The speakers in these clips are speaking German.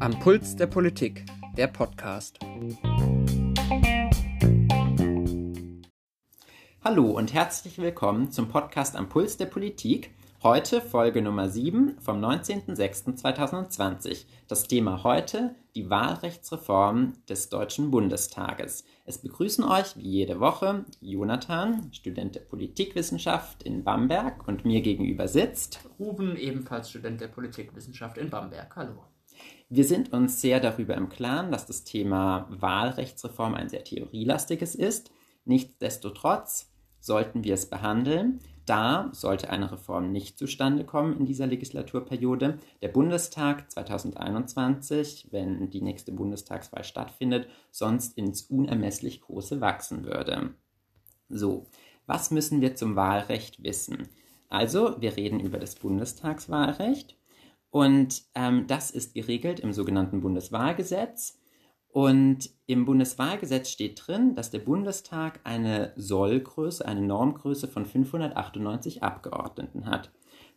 Am Puls der Politik, der Podcast. Hallo und herzlich willkommen zum Podcast Am Puls der Politik. Heute Folge Nummer 7 vom 19.06.2020. Das Thema heute die Wahlrechtsreform des Deutschen Bundestages. Es begrüßen euch wie jede Woche Jonathan, Student der Politikwissenschaft in Bamberg und mir gegenüber sitzt Ruben, ebenfalls Student der Politikwissenschaft in Bamberg. Hallo. Wir sind uns sehr darüber im Klaren, dass das Thema Wahlrechtsreform ein sehr theorielastiges ist. Nichtsdestotrotz sollten wir es behandeln, da sollte eine Reform nicht zustande kommen in dieser Legislaturperiode. Der Bundestag 2021, wenn die nächste Bundestagswahl stattfindet, sonst ins unermesslich große wachsen würde. So, was müssen wir zum Wahlrecht wissen? Also, wir reden über das Bundestagswahlrecht und ähm, das ist geregelt im sogenannten Bundeswahlgesetz. Und im Bundeswahlgesetz steht drin, dass der Bundestag eine Sollgröße, eine Normgröße von 598 Abgeordneten hat.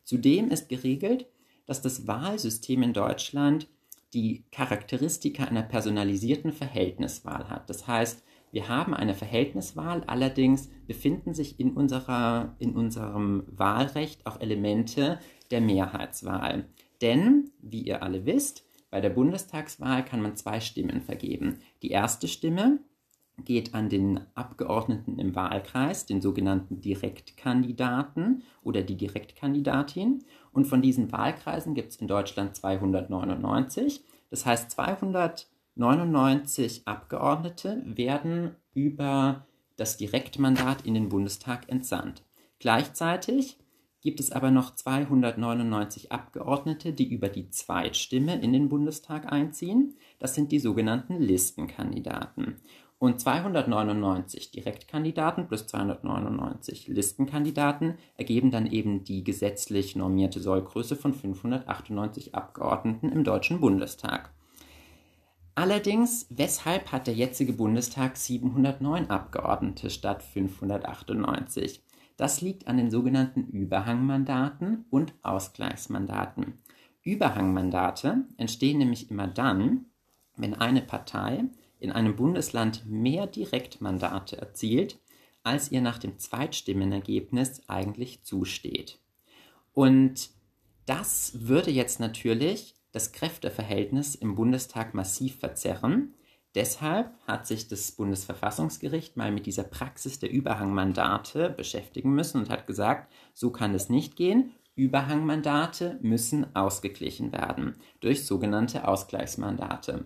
Zudem ist geregelt, dass das Wahlsystem in Deutschland die Charakteristika einer personalisierten Verhältniswahl hat. Das heißt, wir haben eine Verhältniswahl, allerdings befinden sich in, unserer, in unserem Wahlrecht auch Elemente der Mehrheitswahl. Denn, wie ihr alle wisst, bei der Bundestagswahl kann man zwei Stimmen vergeben. Die erste Stimme geht an den Abgeordneten im Wahlkreis, den sogenannten Direktkandidaten oder die Direktkandidatin. Und von diesen Wahlkreisen gibt es in Deutschland 299. Das heißt, 299 Abgeordnete werden über das Direktmandat in den Bundestag entsandt. Gleichzeitig gibt es aber noch 299 Abgeordnete, die über die Zweitstimme in den Bundestag einziehen. Das sind die sogenannten Listenkandidaten. Und 299 Direktkandidaten plus 299 Listenkandidaten ergeben dann eben die gesetzlich normierte Sollgröße von 598 Abgeordneten im Deutschen Bundestag. Allerdings, weshalb hat der jetzige Bundestag 709 Abgeordnete statt 598? Das liegt an den sogenannten Überhangmandaten und Ausgleichsmandaten. Überhangmandate entstehen nämlich immer dann, wenn eine Partei in einem Bundesland mehr Direktmandate erzielt, als ihr nach dem Zweitstimmenergebnis eigentlich zusteht. Und das würde jetzt natürlich das Kräfteverhältnis im Bundestag massiv verzerren, Deshalb hat sich das Bundesverfassungsgericht mal mit dieser Praxis der Überhangmandate beschäftigen müssen und hat gesagt, so kann es nicht gehen. Überhangmandate müssen ausgeglichen werden durch sogenannte Ausgleichsmandate.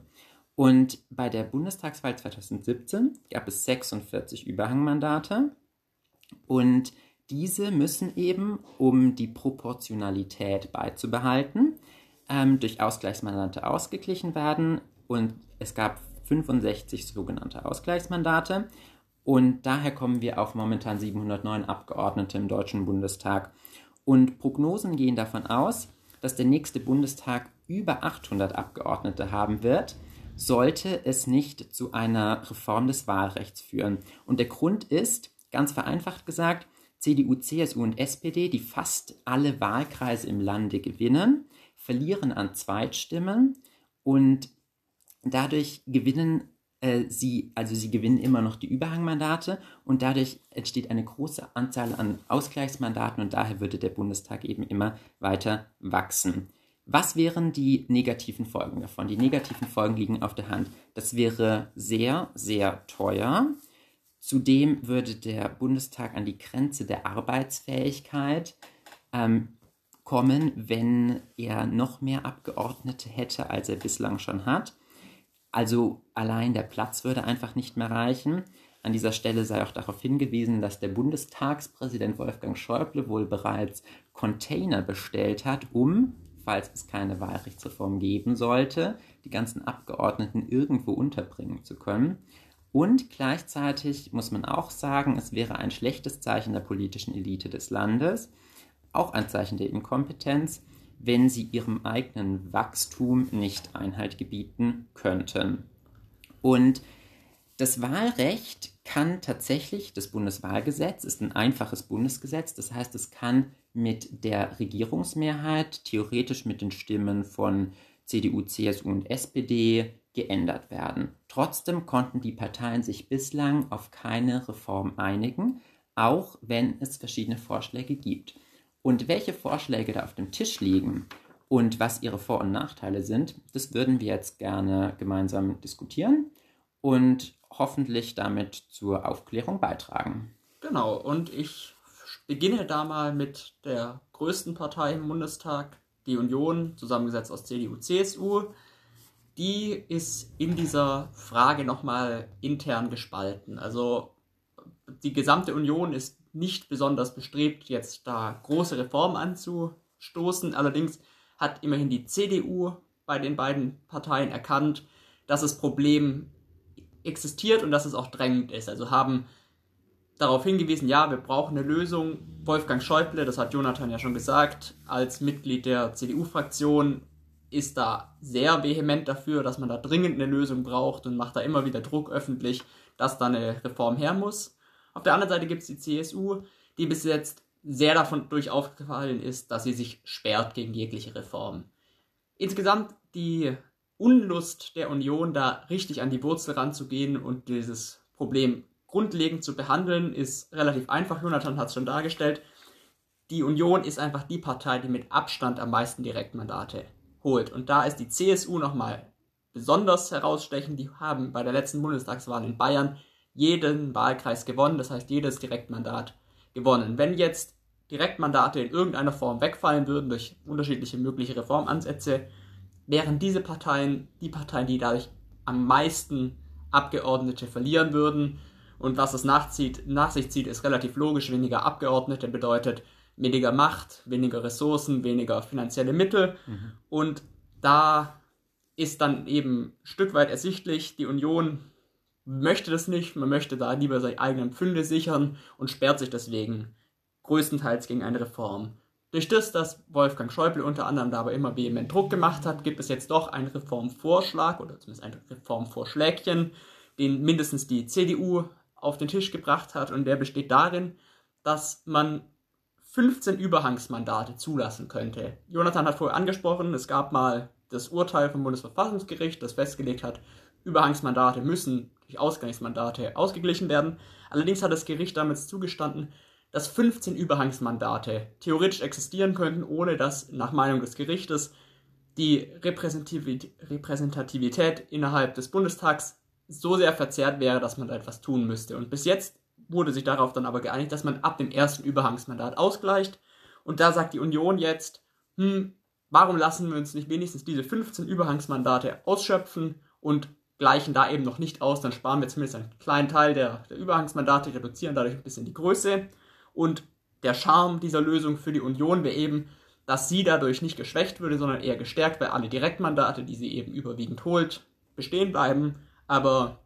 Und bei der Bundestagswahl 2017 gab es 46 Überhangmandate und diese müssen eben, um die Proportionalität beizubehalten, ähm, durch Ausgleichsmandate ausgeglichen werden. Und es gab 65 sogenannte Ausgleichsmandate. Und daher kommen wir auf momentan 709 Abgeordnete im Deutschen Bundestag. Und Prognosen gehen davon aus, dass der nächste Bundestag über 800 Abgeordnete haben wird, sollte es nicht zu einer Reform des Wahlrechts führen. Und der Grund ist, ganz vereinfacht gesagt, CDU, CSU und SPD, die fast alle Wahlkreise im Lande gewinnen, verlieren an Zweitstimmen und dadurch gewinnen äh, sie, also sie gewinnen immer noch die Überhangmandate und dadurch entsteht eine große Anzahl an Ausgleichsmandaten und daher würde der Bundestag eben immer weiter wachsen. Was wären die negativen Folgen davon? Die negativen Folgen liegen auf der Hand. Das wäre sehr, sehr teuer. Zudem würde der Bundestag an die Grenze der Arbeitsfähigkeit ähm, kommen, wenn er noch mehr Abgeordnete hätte, als er bislang schon hat. Also allein der Platz würde einfach nicht mehr reichen. An dieser Stelle sei auch darauf hingewiesen, dass der Bundestagspräsident Wolfgang Schäuble wohl bereits Container bestellt hat, um, falls es keine Wahlrechtsreform geben sollte, die ganzen Abgeordneten irgendwo unterbringen zu können. Und gleichzeitig muss man auch sagen, es wäre ein schlechtes Zeichen der politischen Elite des Landes, auch ein Zeichen der Inkompetenz, wenn sie ihrem eigenen Wachstum nicht Einhalt gebieten könnten. Und das Wahlrecht kann tatsächlich, das Bundeswahlgesetz ist ein einfaches Bundesgesetz, das heißt, es kann mit der Regierungsmehrheit, theoretisch mit den Stimmen von CDU, CSU und SPD, geändert werden. Trotzdem konnten die Parteien sich bislang auf keine Reform einigen, auch wenn es verschiedene Vorschläge gibt. Und welche Vorschläge da auf dem Tisch liegen und was ihre Vor- und Nachteile sind, das würden wir jetzt gerne gemeinsam diskutieren und hoffentlich damit zur Aufklärung beitragen. Genau, und ich beginne da mal mit der größten Partei im Bundestag, die Union, zusammengesetzt aus CDU, CSU die ist in dieser Frage nochmal intern gespalten. Also die gesamte Union ist nicht besonders bestrebt, jetzt da große Reformen anzustoßen. Allerdings hat immerhin die CDU bei den beiden Parteien erkannt, dass das Problem existiert und dass es auch drängend ist. Also haben darauf hingewiesen, ja, wir brauchen eine Lösung. Wolfgang Schäuble, das hat Jonathan ja schon gesagt, als Mitglied der CDU-Fraktion ist da sehr vehement dafür, dass man da dringend eine Lösung braucht und macht da immer wieder Druck öffentlich, dass da eine Reform her muss. Auf der anderen Seite gibt es die CSU, die bis jetzt sehr davon durch aufgefallen ist, dass sie sich sperrt gegen jegliche Reform. Insgesamt die Unlust der Union, da richtig an die Wurzel ranzugehen und dieses Problem grundlegend zu behandeln, ist relativ einfach. Jonathan hat es schon dargestellt. Die Union ist einfach die Partei, die mit Abstand am meisten Direktmandate holt. Und da ist die CSU nochmal besonders herausstechend. Die haben bei der letzten Bundestagswahl in Bayern jeden Wahlkreis gewonnen, das heißt jedes Direktmandat gewonnen. Wenn jetzt Direktmandate in irgendeiner Form wegfallen würden durch unterschiedliche mögliche Reformansätze, wären diese Parteien die Parteien, die dadurch am meisten Abgeordnete verlieren würden. Und was es nachzieht, nach sich zieht, ist relativ logisch. Weniger Abgeordnete bedeutet weniger Macht, weniger Ressourcen, weniger finanzielle Mittel. Mhm. Und da ist dann eben ein Stück weit ersichtlich, die Union möchte das nicht, man möchte da lieber seine eigenen Pfünde sichern und sperrt sich deswegen größtenteils gegen eine Reform. Durch das, dass Wolfgang Schäuble unter anderem dabei immer vehement Druck gemacht hat, gibt es jetzt doch einen Reformvorschlag oder zumindest ein Reformvorschlägchen, den mindestens die CDU auf den Tisch gebracht hat und der besteht darin, dass man 15 Überhangsmandate zulassen könnte. Jonathan hat vorher angesprochen, es gab mal das Urteil vom Bundesverfassungsgericht, das festgelegt hat, Überhangsmandate müssen durch Ausgangsmandate ausgeglichen werden. Allerdings hat das Gericht damals zugestanden, dass 15 Überhangsmandate theoretisch existieren könnten, ohne dass nach Meinung des Gerichtes die Repräsentativität innerhalb des Bundestags so sehr verzerrt wäre, dass man da etwas tun müsste. Und bis jetzt wurde sich darauf dann aber geeinigt, dass man ab dem ersten Überhangsmandat ausgleicht. Und da sagt die Union jetzt, hm, warum lassen wir uns nicht wenigstens diese 15 Überhangsmandate ausschöpfen und gleichen da eben noch nicht aus, dann sparen wir zumindest einen kleinen Teil der, der Überhangsmandate, reduzieren dadurch ein bisschen die Größe. Und der Charme dieser Lösung für die Union wäre eben, dass sie dadurch nicht geschwächt würde, sondern eher gestärkt, weil alle Direktmandate, die sie eben überwiegend holt, bestehen bleiben. Aber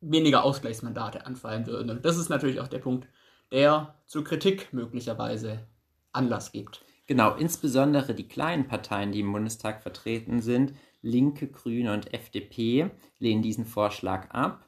weniger Ausgleichsmandate anfallen würden. Und das ist natürlich auch der Punkt, der zur Kritik möglicherweise Anlass gibt. Genau, insbesondere die kleinen Parteien, die im Bundestag vertreten sind, Linke, Grüne und FDP, lehnen diesen Vorschlag ab,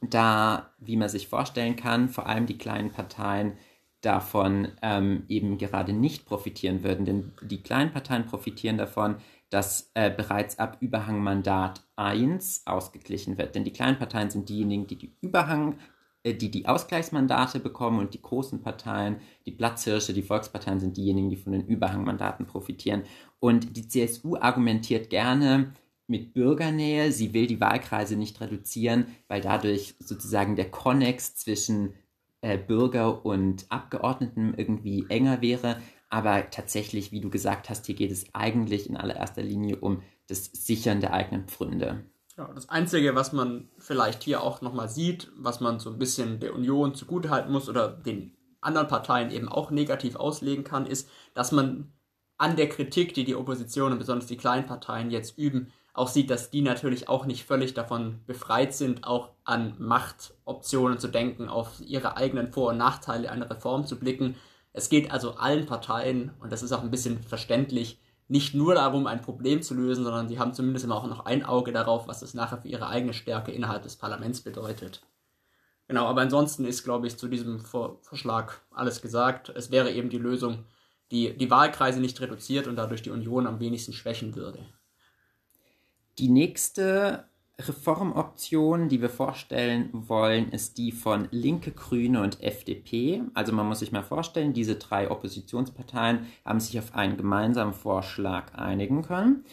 da, wie man sich vorstellen kann, vor allem die kleinen Parteien davon ähm, eben gerade nicht profitieren würden. Denn die kleinen Parteien profitieren davon, dass äh, bereits ab Überhangmandat 1 ausgeglichen wird. Denn die kleinen Parteien sind diejenigen, die die Überhang, äh, die die Ausgleichsmandate bekommen und die großen Parteien, die Platzhirsche, die Volksparteien sind diejenigen, die von den Überhangmandaten profitieren. Und die CSU argumentiert gerne mit Bürgernähe. Sie will die Wahlkreise nicht reduzieren, weil dadurch sozusagen der Konnex zwischen äh, Bürger und Abgeordneten irgendwie enger wäre. Aber tatsächlich, wie du gesagt hast, hier geht es eigentlich in allererster Linie um das Sichern der eigenen Pfründe. Ja, das Einzige, was man vielleicht hier auch nochmal sieht, was man so ein bisschen der Union zugutehalten muss oder den anderen Parteien eben auch negativ auslegen kann, ist, dass man an der Kritik, die die Opposition und besonders die kleinen Parteien jetzt üben, auch sieht, dass die natürlich auch nicht völlig davon befreit sind, auch an Machtoptionen zu denken, auf ihre eigenen Vor- und Nachteile einer Reform zu blicken es geht also allen Parteien, und das ist auch ein bisschen verständlich, nicht nur darum, ein Problem zu lösen, sondern sie haben zumindest immer auch noch ein Auge darauf, was das nachher für ihre eigene Stärke innerhalb des Parlaments bedeutet. Genau, aber ansonsten ist, glaube ich, zu diesem Vorschlag alles gesagt. Es wäre eben die Lösung, die die Wahlkreise nicht reduziert und dadurch die Union am wenigsten schwächen würde. Die nächste Reformoption, die wir vorstellen wollen, ist die von Linke, Grüne und FDP. Also man muss sich mal vorstellen, diese drei Oppositionsparteien haben sich auf einen gemeinsamen Vorschlag einigen können.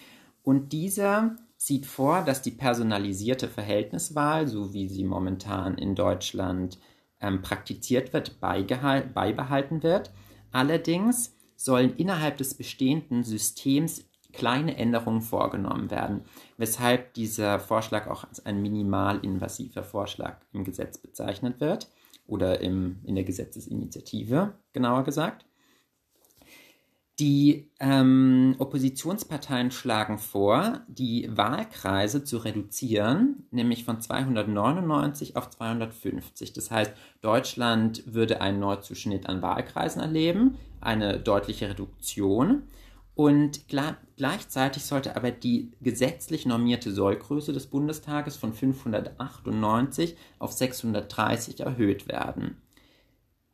Und dieser sieht vor, dass die personalisierte Verhältniswahl, so wie sie momentan in Deutschland ähm, praktiziert wird, beibehalten wird. Allerdings sollen innerhalb des bestehenden Systems kleine Änderungen vorgenommen werden, weshalb dieser Vorschlag auch als ein minimalinvasiver Vorschlag im Gesetz bezeichnet wird oder im, in der Gesetzesinitiative genauer gesagt. Die ähm, Oppositionsparteien schlagen vor, die Wahlkreise zu reduzieren, nämlich von 299 auf 250. Das heißt, Deutschland würde einen Neuzuschnitt an Wahlkreisen erleben, eine deutliche Reduktion. Und gleichzeitig sollte aber die gesetzlich normierte Sollgröße des Bundestages von 598 auf 630 erhöht werden.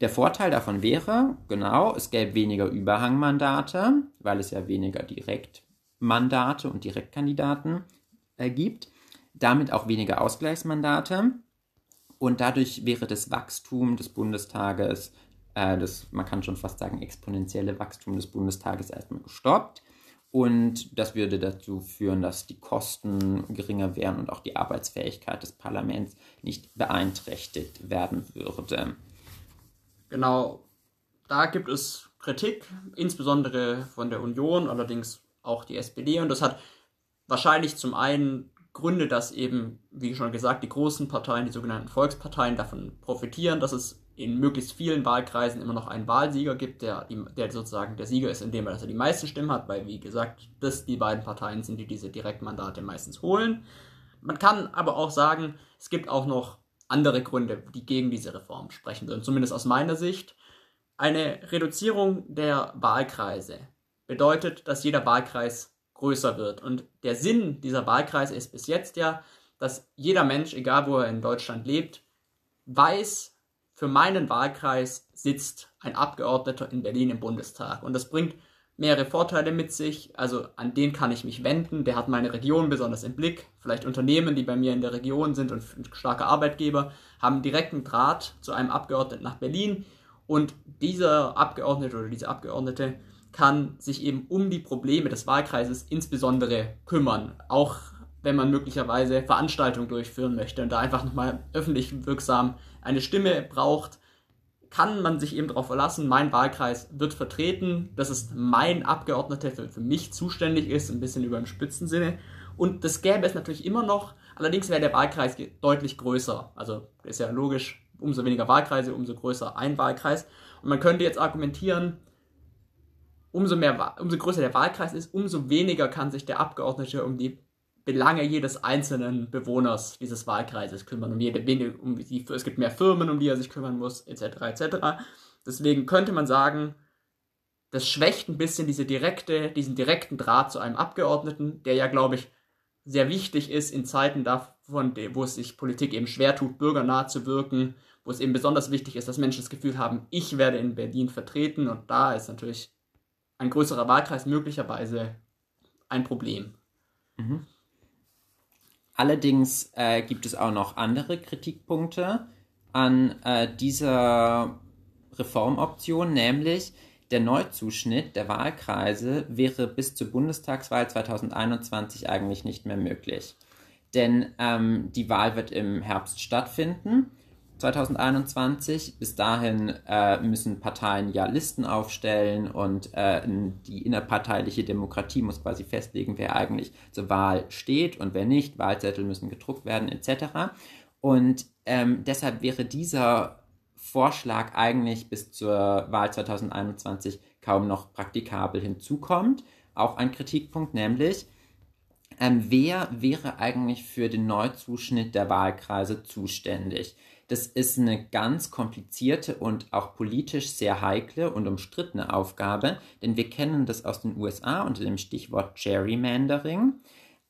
Der Vorteil davon wäre, genau, es gäbe weniger Überhangmandate, weil es ja weniger Direktmandate und Direktkandidaten äh, gibt, damit auch weniger Ausgleichsmandate und dadurch wäre das Wachstum des Bundestages, äh, das, man kann schon fast sagen, exponentielle Wachstum des Bundestages erstmal gestoppt. Und das würde dazu führen, dass die Kosten geringer wären und auch die Arbeitsfähigkeit des Parlaments nicht beeinträchtigt werden würde. Genau, da gibt es Kritik, insbesondere von der Union, allerdings auch die SPD. Und das hat wahrscheinlich zum einen Gründe, dass eben, wie schon gesagt, die großen Parteien, die sogenannten Volksparteien davon profitieren, dass es in möglichst vielen Wahlkreisen immer noch einen Wahlsieger gibt, der, der sozusagen der Sieger ist, indem er, dass er die meisten Stimmen hat, weil, wie gesagt, das die beiden Parteien sind, die diese Direktmandate meistens holen. Man kann aber auch sagen, es gibt auch noch andere Gründe, die gegen diese Reform sprechen würden, zumindest aus meiner Sicht. Eine Reduzierung der Wahlkreise bedeutet, dass jeder Wahlkreis größer wird. Und der Sinn dieser Wahlkreise ist bis jetzt ja, dass jeder Mensch, egal wo er in Deutschland lebt, weiß, für meinen Wahlkreis sitzt ein Abgeordneter in Berlin im Bundestag. Und das bringt mehrere Vorteile mit sich. Also an den kann ich mich wenden. Der hat meine Region besonders im Blick. Vielleicht Unternehmen, die bei mir in der Region sind und starke Arbeitgeber, haben direkten Draht zu einem Abgeordneten nach Berlin. Und dieser Abgeordnete oder diese Abgeordnete kann sich eben um die Probleme des Wahlkreises insbesondere kümmern. Auch wenn man möglicherweise Veranstaltungen durchführen möchte und da einfach nochmal öffentlich wirksam eine Stimme braucht, kann man sich eben darauf verlassen, mein Wahlkreis wird vertreten, dass es mein Abgeordneter für, für mich zuständig ist, ein bisschen über im Spitzensinne. Und das gäbe es natürlich immer noch, allerdings wäre der Wahlkreis deutlich größer. Also ist ja logisch, umso weniger Wahlkreise, umso größer ein Wahlkreis. Und man könnte jetzt argumentieren, umso, mehr, umso größer der Wahlkreis ist, umso weniger kann sich der Abgeordnete um die Belange jedes einzelnen Bewohners dieses Wahlkreises kümmern. Um jede, um die, es gibt mehr Firmen, um die er sich kümmern muss, etc. etc. Deswegen könnte man sagen, das schwächt ein bisschen diese direkte, diesen direkten Draht zu einem Abgeordneten, der ja, glaube ich, sehr wichtig ist in Zeiten davon, wo es sich Politik eben schwer tut, bürgernah zu wirken, wo es eben besonders wichtig ist, dass Menschen das Gefühl haben, ich werde in Berlin vertreten und da ist natürlich ein größerer Wahlkreis möglicherweise ein Problem. Mhm. Allerdings äh, gibt es auch noch andere Kritikpunkte an äh, dieser Reformoption, nämlich der Neuzuschnitt der Wahlkreise wäre bis zur Bundestagswahl 2021 eigentlich nicht mehr möglich. Denn ähm, die Wahl wird im Herbst stattfinden 2021. Bis dahin äh, müssen Parteien ja Listen aufstellen und äh, die innerparteiliche Demokratie muss quasi festlegen, wer eigentlich zur Wahl steht und wer nicht. Wahlzettel müssen gedruckt werden etc. Und ähm, deshalb wäre dieser Vorschlag eigentlich bis zur Wahl 2021 kaum noch praktikabel hinzukommt. Auch ein Kritikpunkt, nämlich ähm, wer wäre eigentlich für den Neuzuschnitt der Wahlkreise zuständig? Das ist eine ganz komplizierte und auch politisch sehr heikle und umstrittene Aufgabe, denn wir kennen das aus den USA unter dem Stichwort Gerrymandering.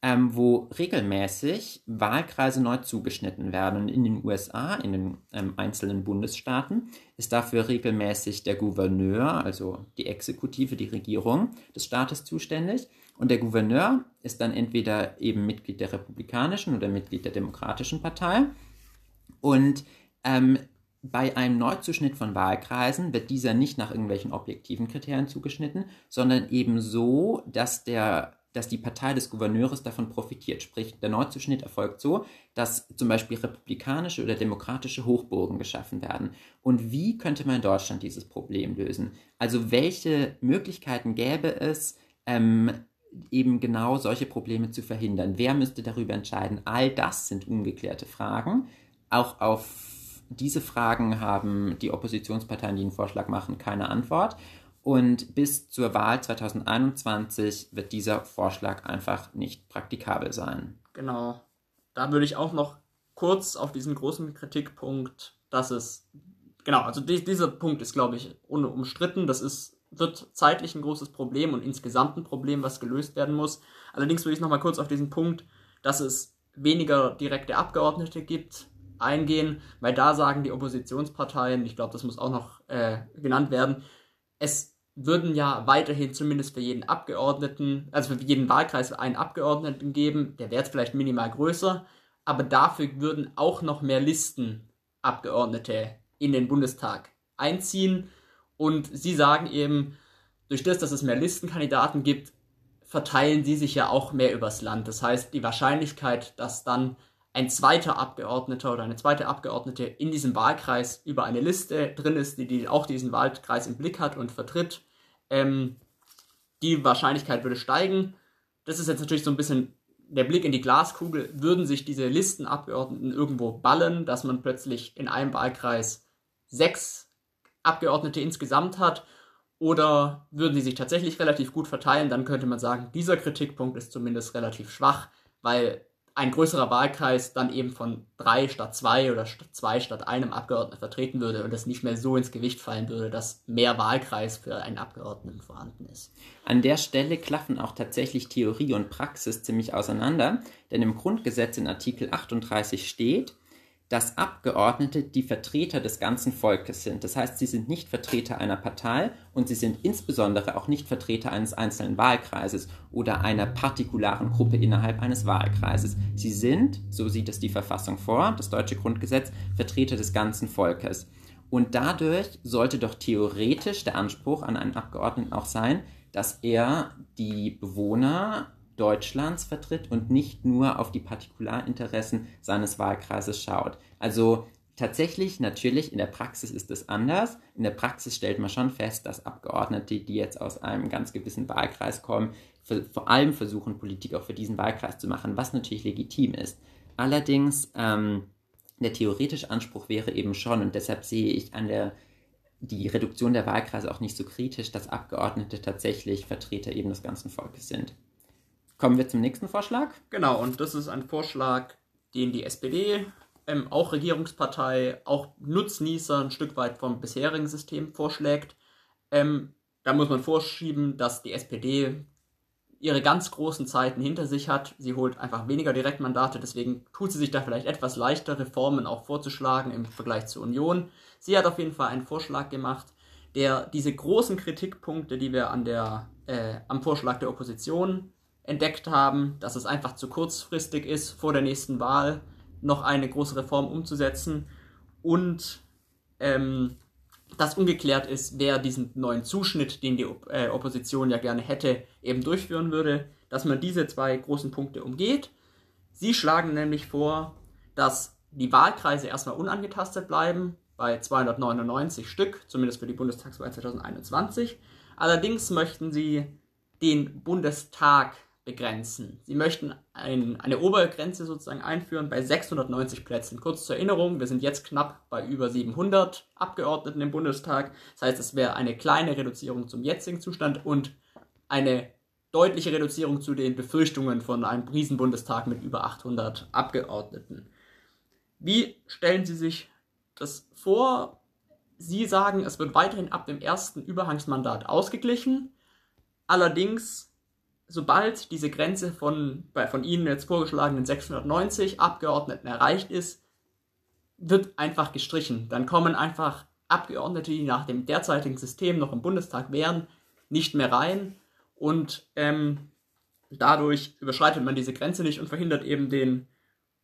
ähm, wo regelmäßig Wahlkreise neu zugeschnitten werden. Und in den USA, in den ähm, einzelnen Bundesstaaten, ist dafür regelmäßig der Gouverneur, also die Exekutive, die Regierung des Staates zuständig. Und der Gouverneur ist dann entweder eben Mitglied der Republikanischen oder Mitglied der Demokratischen Partei. Und ähm, bei einem Neuzuschnitt von Wahlkreisen wird dieser nicht nach irgendwelchen objektiven Kriterien zugeschnitten, sondern eben so, dass der dass die Partei des Gouverneurs davon profitiert. Sprich, der Neuzuschnitt erfolgt so, dass zum Beispiel republikanische oder demokratische Hochburgen geschaffen werden. Und wie könnte man in Deutschland dieses Problem lösen? Also welche Möglichkeiten gäbe es, ähm, eben genau solche Probleme zu verhindern? Wer müsste darüber entscheiden? All das sind ungeklärte Fragen. Auch auf diese Fragen haben die Oppositionsparteien, die einen Vorschlag machen, keine Antwort. Und bis zur Wahl 2021 wird dieser Vorschlag einfach nicht praktikabel sein. Genau. Da würde ich auch noch kurz auf diesen großen Kritikpunkt, dass es, genau, also die, dieser Punkt ist, glaube ich, unumstritten. Das ist, wird zeitlich ein großes Problem und insgesamt ein Problem, was gelöst werden muss. Allerdings würde ich noch mal kurz auf diesen Punkt, dass es weniger direkte Abgeordnete gibt, eingehen, weil da sagen die Oppositionsparteien, ich glaube, das muss auch noch äh, genannt werden, es würden ja weiterhin zumindest für jeden Abgeordneten, also für jeden Wahlkreis einen Abgeordneten geben, der wäre vielleicht minimal größer, aber dafür würden auch noch mehr Listenabgeordnete in den Bundestag einziehen und sie sagen eben, durch das, dass es mehr Listenkandidaten gibt, verteilen sie sich ja auch mehr übers Land. Das heißt, die Wahrscheinlichkeit, dass dann ein zweiter Abgeordneter oder eine zweite Abgeordnete in diesem Wahlkreis über eine Liste drin ist, die, die auch diesen Wahlkreis im Blick hat und vertritt, ähm, die Wahrscheinlichkeit würde steigen. Das ist jetzt natürlich so ein bisschen der Blick in die Glaskugel. Würden sich diese Listenabgeordneten irgendwo ballen, dass man plötzlich in einem Wahlkreis sechs Abgeordnete insgesamt hat? Oder würden sie sich tatsächlich relativ gut verteilen? Dann könnte man sagen, dieser Kritikpunkt ist zumindest relativ schwach, weil ein größerer Wahlkreis dann eben von drei statt zwei oder zwei statt einem Abgeordneten vertreten würde und das nicht mehr so ins Gewicht fallen würde, dass mehr Wahlkreis für einen Abgeordneten vorhanden ist. An der Stelle klaffen auch tatsächlich Theorie und Praxis ziemlich auseinander, denn im Grundgesetz in Artikel 38 steht, dass Abgeordnete die Vertreter des ganzen Volkes sind. Das heißt, sie sind nicht Vertreter einer Partei und sie sind insbesondere auch nicht Vertreter eines einzelnen Wahlkreises oder einer partikularen Gruppe innerhalb eines Wahlkreises. Sie sind, so sieht es die Verfassung vor, das deutsche Grundgesetz, Vertreter des ganzen Volkes. Und dadurch sollte doch theoretisch der Anspruch an einen Abgeordneten auch sein, dass er die Bewohner Deutschlands vertritt und nicht nur auf die Partikularinteressen seines Wahlkreises schaut. Also tatsächlich, natürlich, in der Praxis ist es anders. In der Praxis stellt man schon fest, dass Abgeordnete, die jetzt aus einem ganz gewissen Wahlkreis kommen, für, vor allem versuchen, Politik auch für diesen Wahlkreis zu machen, was natürlich legitim ist. Allerdings, ähm, der theoretische Anspruch wäre eben schon, und deshalb sehe ich an der die Reduktion der Wahlkreise auch nicht so kritisch, dass Abgeordnete tatsächlich Vertreter eben des ganzen Volkes sind. Kommen wir zum nächsten Vorschlag. Genau, und das ist ein Vorschlag, den die SPD, ähm, auch Regierungspartei, auch Nutznießer ein Stück weit vom bisherigen System vorschlägt. Ähm, da muss man vorschieben, dass die SPD ihre ganz großen Zeiten hinter sich hat. Sie holt einfach weniger Direktmandate, deswegen tut sie sich da vielleicht etwas leichter, Reformen auch vorzuschlagen im Vergleich zur Union. Sie hat auf jeden Fall einen Vorschlag gemacht, der diese großen Kritikpunkte, die wir an der, äh, am Vorschlag der Opposition entdeckt haben, dass es einfach zu kurzfristig ist, vor der nächsten Wahl noch eine große Reform umzusetzen und ähm, dass ungeklärt ist, wer diesen neuen Zuschnitt, den die Op äh, Opposition ja gerne hätte, eben durchführen würde, dass man diese zwei großen Punkte umgeht. Sie schlagen nämlich vor, dass die Wahlkreise erstmal unangetastet bleiben, bei 299 Stück, zumindest für die Bundestagswahl 2021. Allerdings möchten sie den Bundestag begrenzen. Sie möchten ein, eine Obergrenze sozusagen einführen bei 690 Plätzen. Kurz zur Erinnerung, wir sind jetzt knapp bei über 700 Abgeordneten im Bundestag. Das heißt, es wäre eine kleine Reduzierung zum jetzigen Zustand und eine deutliche Reduzierung zu den Befürchtungen von einem Riesenbundestag mit über 800 Abgeordneten. Wie stellen Sie sich das vor? Sie sagen, es wird weiterhin ab dem ersten Überhangsmandat ausgeglichen. Allerdings sobald diese Grenze von, bei von Ihnen jetzt vorgeschlagenen 690 Abgeordneten erreicht ist, wird einfach gestrichen. Dann kommen einfach Abgeordnete, die nach dem derzeitigen System noch im Bundestag wären, nicht mehr rein und ähm, dadurch überschreitet man diese Grenze nicht und verhindert eben den,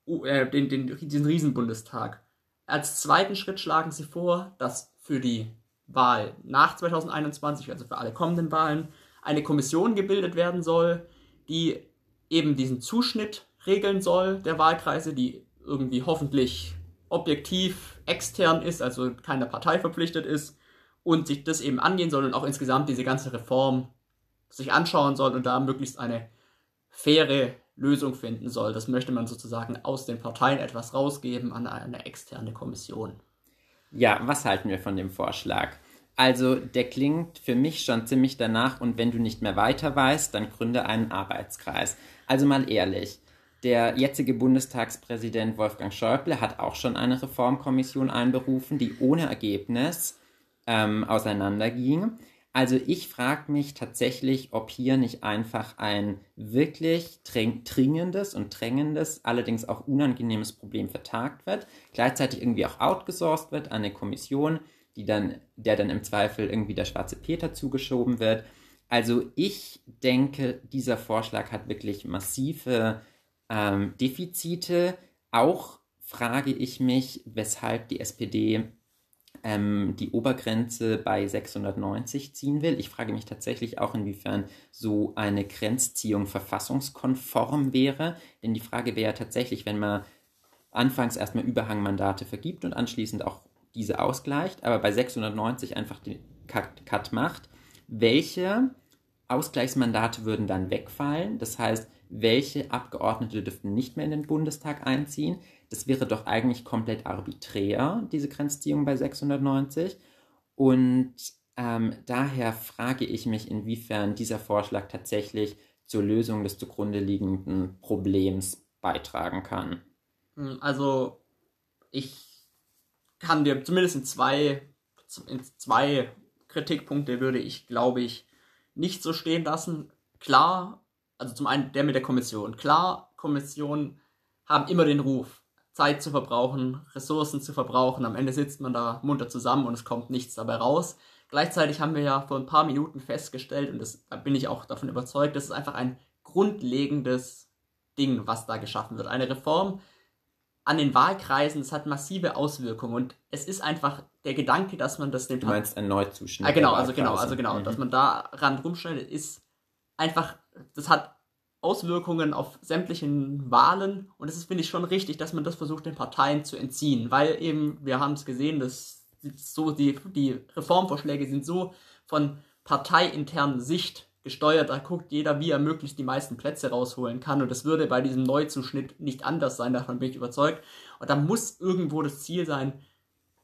äh, den, den, diesen Riesenbundestag. Als zweiten Schritt schlagen sie vor, dass für die Wahl nach 2021, also für alle kommenden Wahlen, eine Kommission gebildet werden soll, die eben diesen Zuschnitt regeln soll der Wahlkreise, die irgendwie hoffentlich objektiv extern ist, also keiner Partei verpflichtet ist und sich das eben angehen soll und auch insgesamt diese ganze Reform sich anschauen soll und da möglichst eine faire Lösung finden soll. Das möchte man sozusagen aus den Parteien etwas rausgeben an eine externe Kommission. Ja, was halten wir von dem Vorschlag? Also, der klingt für mich schon ziemlich danach und wenn du nicht mehr weiter weißt, dann gründe einen Arbeitskreis. Also mal ehrlich, der jetzige Bundestagspräsident Wolfgang Schäuble hat auch schon eine Reformkommission einberufen, die ohne Ergebnis ähm, auseinanderging. Also ich frage mich tatsächlich, ob hier nicht einfach ein wirklich dringendes und drängendes, allerdings auch unangenehmes Problem vertagt wird, gleichzeitig irgendwie auch outgesourced wird an eine Kommission, die dann, der dann im Zweifel irgendwie der schwarze Peter zugeschoben wird. Also ich denke, dieser Vorschlag hat wirklich massive ähm, Defizite. Auch frage ich mich, weshalb die SPD ähm, die Obergrenze bei 690 ziehen will. Ich frage mich tatsächlich auch, inwiefern so eine Grenzziehung verfassungskonform wäre. Denn die Frage wäre ja tatsächlich, wenn man anfangs erstmal Überhangmandate vergibt und anschließend auch diese ausgleicht, aber bei 690 einfach den Cut, Cut macht, welche Ausgleichsmandate würden dann wegfallen? Das heißt, welche Abgeordnete dürften nicht mehr in den Bundestag einziehen? Das wäre doch eigentlich komplett arbiträr, diese Grenzziehung bei 690. Und ähm, daher frage ich mich, inwiefern dieser Vorschlag tatsächlich zur Lösung des zugrunde liegenden Problems beitragen kann. Also, ich kann dir zumindest in zwei, in zwei Kritikpunkte würde ich, glaube ich, nicht so stehen lassen. Klar, also zum einen der mit der Kommission. Klar, Kommissionen haben immer den Ruf, Zeit zu verbrauchen, Ressourcen zu verbrauchen. Am Ende sitzt man da munter zusammen und es kommt nichts dabei raus. Gleichzeitig haben wir ja vor ein paar Minuten festgestellt, und das, da bin ich auch davon überzeugt, das ist einfach ein grundlegendes Ding, was da geschaffen wird. Eine Reform, an den Wahlkreisen, das hat massive Auswirkungen und es ist einfach der Gedanke, dass man das dem Du meinst ein Neuzuschnitt. Ah, genau, also genau, also genau, mhm. dass man daran rumschneidet, ist einfach, das hat Auswirkungen auf sämtlichen Wahlen und es ist, finde ich, schon richtig, dass man das versucht, den Parteien zu entziehen, weil eben, wir haben es gesehen, dass so die, die Reformvorschläge sind so von parteiinternen Sicht gesteuert. Da guckt jeder, wie er möglichst die meisten Plätze rausholen kann. Und das würde bei diesem Neuzuschnitt nicht anders sein, davon bin ich überzeugt. Und da muss irgendwo das Ziel sein,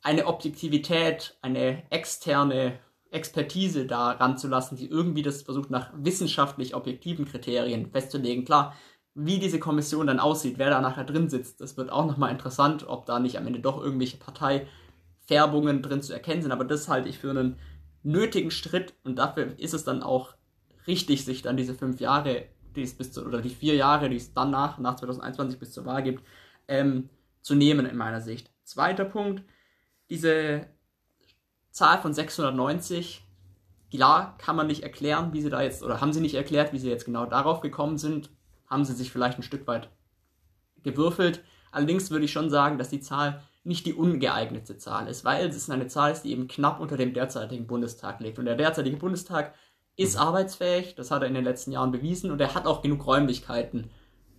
eine Objektivität, eine externe Expertise da ranzulassen, die irgendwie das versucht, nach wissenschaftlich objektiven Kriterien festzulegen. Klar, wie diese Kommission dann aussieht, wer da nachher drin sitzt, das wird auch nochmal interessant, ob da nicht am Ende doch irgendwelche Parteifärbungen drin zu erkennen sind. Aber das halte ich für einen nötigen Schritt und dafür ist es dann auch richtig, sich dann diese fünf Jahre, die es bis zu, oder die vier Jahre, die es dann nach, nach 2021 bis zur Wahl gibt, ähm, zu nehmen in meiner Sicht. Zweiter Punkt, diese Zahl von 690, klar kann man nicht erklären, wie sie da jetzt, oder haben sie nicht erklärt, wie sie jetzt genau darauf gekommen sind, haben sie sich vielleicht ein Stück weit gewürfelt. Allerdings würde ich schon sagen, dass die Zahl nicht die ungeeignete Zahl ist, weil es eine Zahl ist, die eben knapp unter dem derzeitigen Bundestag liegt. Und der derzeitige Bundestag ist mhm. arbeitsfähig, das hat er in den letzten Jahren bewiesen und er hat auch genug Räumlichkeiten,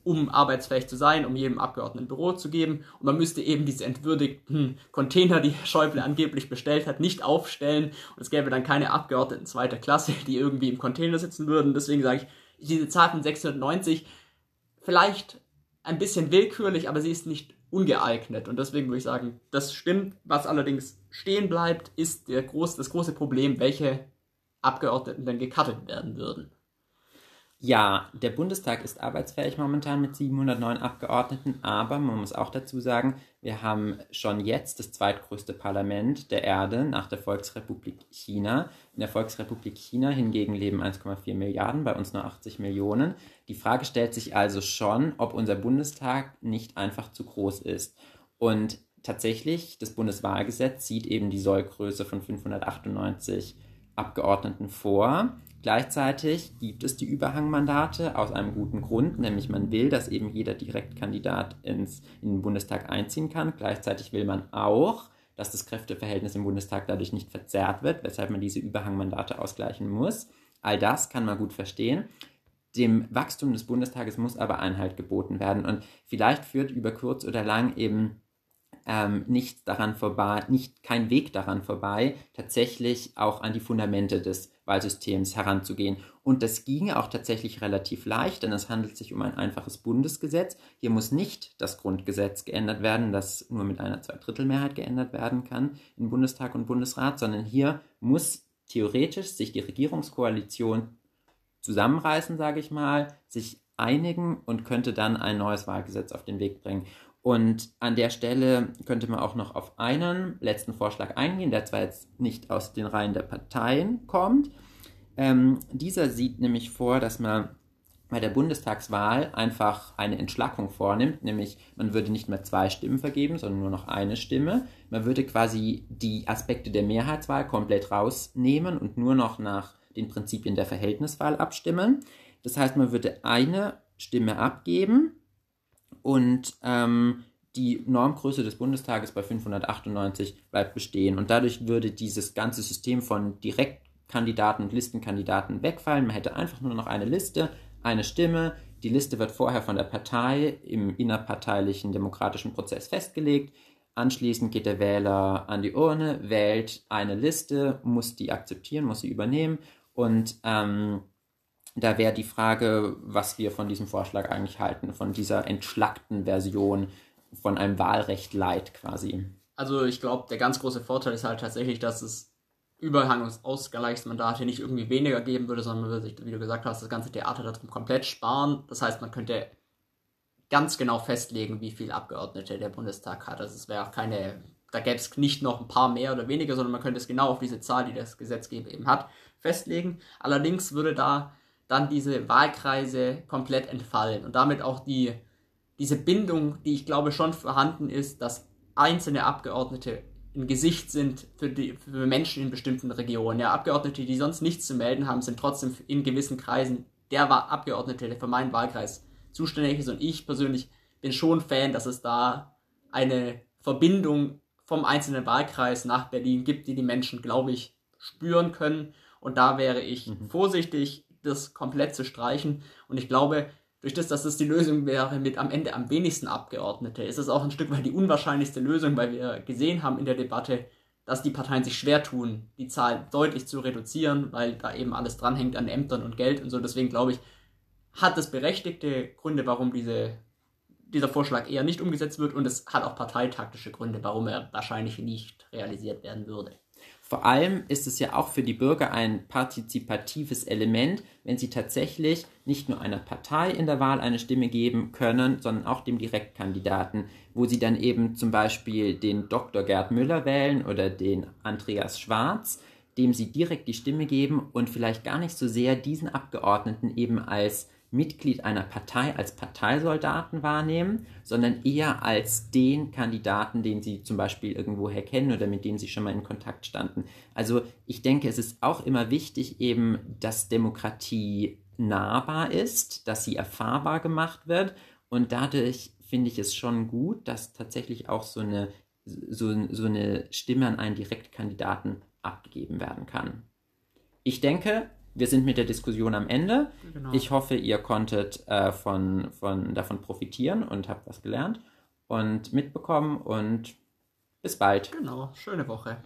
um arbeitsfähig zu sein, um jedem Abgeordneten ein Büro zu geben. Und man müsste eben diese entwürdigten Container, die Schäuble angeblich bestellt hat, nicht aufstellen. Und es gäbe dann keine Abgeordneten zweiter Klasse, die irgendwie im Container sitzen würden. Deswegen sage ich, diese Zahl von 690, vielleicht ein bisschen willkürlich, aber sie ist nicht ungeeignet. Und deswegen würde ich sagen, das stimmt. Was allerdings stehen bleibt, ist der groß, das große Problem, welche Abgeordneten denn gecuttet werden würden. Ja, der Bundestag ist arbeitsfähig momentan mit 709 Abgeordneten, aber man muss auch dazu sagen, wir haben schon jetzt das zweitgrößte Parlament der Erde nach der Volksrepublik China. In der Volksrepublik China hingegen leben 1,4 Milliarden, bei uns nur 80 Millionen. Die Frage stellt sich also schon, ob unser Bundestag nicht einfach zu groß ist. Und tatsächlich, das Bundeswahlgesetz sieht eben die Sollgröße von 598 Abgeordneten vor. Gleichzeitig gibt es die Überhangmandate aus einem guten Grund, nämlich man will, dass eben jeder Direktkandidat ins, in den Bundestag einziehen kann. Gleichzeitig will man auch, dass das Kräfteverhältnis im Bundestag dadurch nicht verzerrt wird, weshalb man diese Überhangmandate ausgleichen muss. All das kann man gut verstehen. Dem Wachstum des Bundestages muss aber Einhalt geboten werden und vielleicht führt über kurz oder lang eben ähm, nicht daran vorbei, nicht kein Weg daran vorbei, tatsächlich auch an die Fundamente des Wahlsystems heranzugehen. Und das ginge auch tatsächlich relativ leicht, denn es handelt sich um ein einfaches Bundesgesetz. Hier muss nicht das Grundgesetz geändert werden, das nur mit einer Zweidrittelmehrheit geändert werden kann in Bundestag und Bundesrat, sondern hier muss theoretisch sich die Regierungskoalition zusammenreißen, sage ich mal, sich einigen und könnte dann ein neues Wahlgesetz auf den Weg bringen. Und an der Stelle könnte man auch noch auf einen letzten Vorschlag eingehen, der zwar jetzt nicht aus den Reihen der Parteien kommt. Ähm, dieser sieht nämlich vor, dass man bei der Bundestagswahl einfach eine Entschlackung vornimmt, nämlich man würde nicht mehr zwei Stimmen vergeben, sondern nur noch eine Stimme. Man würde quasi die Aspekte der Mehrheitswahl komplett rausnehmen und nur noch nach den Prinzipien der Verhältniswahl abstimmen. Das heißt, man würde eine Stimme abgeben und ähm, die Normgröße des Bundestages bei 598 bleibt bestehen. Und dadurch würde dieses ganze System von Direktkandidaten und Listenkandidaten wegfallen. Man hätte einfach nur noch eine Liste, eine Stimme. Die Liste wird vorher von der Partei im innerparteilichen demokratischen Prozess festgelegt. Anschließend geht der Wähler an die Urne, wählt eine Liste, muss die akzeptieren, muss sie übernehmen und ähm, da wäre die Frage, was wir von diesem Vorschlag eigentlich halten, von dieser entschlackten Version von einem Wahlrecht Light quasi. Also ich glaube, der ganz große Vorteil ist halt tatsächlich, dass es Überhang- und Ausgleichsmandate nicht irgendwie weniger geben würde, sondern man würde sich, wie du gesagt hast, das ganze Theater darum komplett sparen. Das heißt, man könnte ganz genau festlegen, wie viele Abgeordnete der Bundestag hat. Also es wäre auch keine, da gäbe es nicht noch ein paar mehr oder weniger, sondern man könnte es genau auf diese Zahl, die das Gesetzgeber eben hat, festlegen. Allerdings würde da dann diese Wahlkreise komplett entfallen und damit auch die, diese Bindung, die ich glaube schon vorhanden ist, dass einzelne Abgeordnete ein Gesicht sind für, die, für Menschen in bestimmten Regionen. Ja, Abgeordnete, die sonst nichts zu melden haben, sind trotzdem in gewissen Kreisen der Abgeordnete, der für meinen Wahlkreis zuständig ist. Und ich persönlich bin schon Fan, dass es da eine Verbindung vom einzelnen Wahlkreis nach Berlin gibt, die die Menschen, glaube ich, spüren können. Und da wäre ich mhm. vorsichtig, das komplett zu streichen. Und ich glaube, durch das, dass das die Lösung wäre mit am Ende am wenigsten Abgeordnete, ist es auch ein Stück weit die unwahrscheinlichste Lösung, weil wir gesehen haben in der Debatte, dass die Parteien sich schwer tun, die Zahl deutlich zu reduzieren, weil da eben alles dranhängt an Ämtern und Geld und so. Deswegen glaube ich, hat es berechtigte Gründe, warum diese, dieser Vorschlag eher nicht umgesetzt wird und es hat auch parteitaktische Gründe, warum er wahrscheinlich nicht realisiert werden würde. Vor allem ist es ja auch für die Bürger ein partizipatives Element, wenn sie tatsächlich nicht nur einer Partei in der Wahl eine Stimme geben können, sondern auch dem Direktkandidaten, wo sie dann eben zum Beispiel den Dr. Gerd Müller wählen oder den Andreas Schwarz, dem sie direkt die Stimme geben und vielleicht gar nicht so sehr diesen Abgeordneten eben als Mitglied einer Partei als Parteisoldaten wahrnehmen, sondern eher als den Kandidaten, den sie zum Beispiel irgendwoher kennen oder mit dem sie schon mal in Kontakt standen. Also ich denke, es ist auch immer wichtig eben, dass Demokratie nahbar ist, dass sie erfahrbar gemacht wird und dadurch finde ich es schon gut, dass tatsächlich auch so eine, so, so eine Stimme an einen Direktkandidaten abgegeben werden kann. Ich denke, wir sind mit der Diskussion am Ende. Genau. Ich hoffe, ihr konntet äh, von, von, davon profitieren und habt was gelernt und mitbekommen und bis bald. Genau, schöne Woche.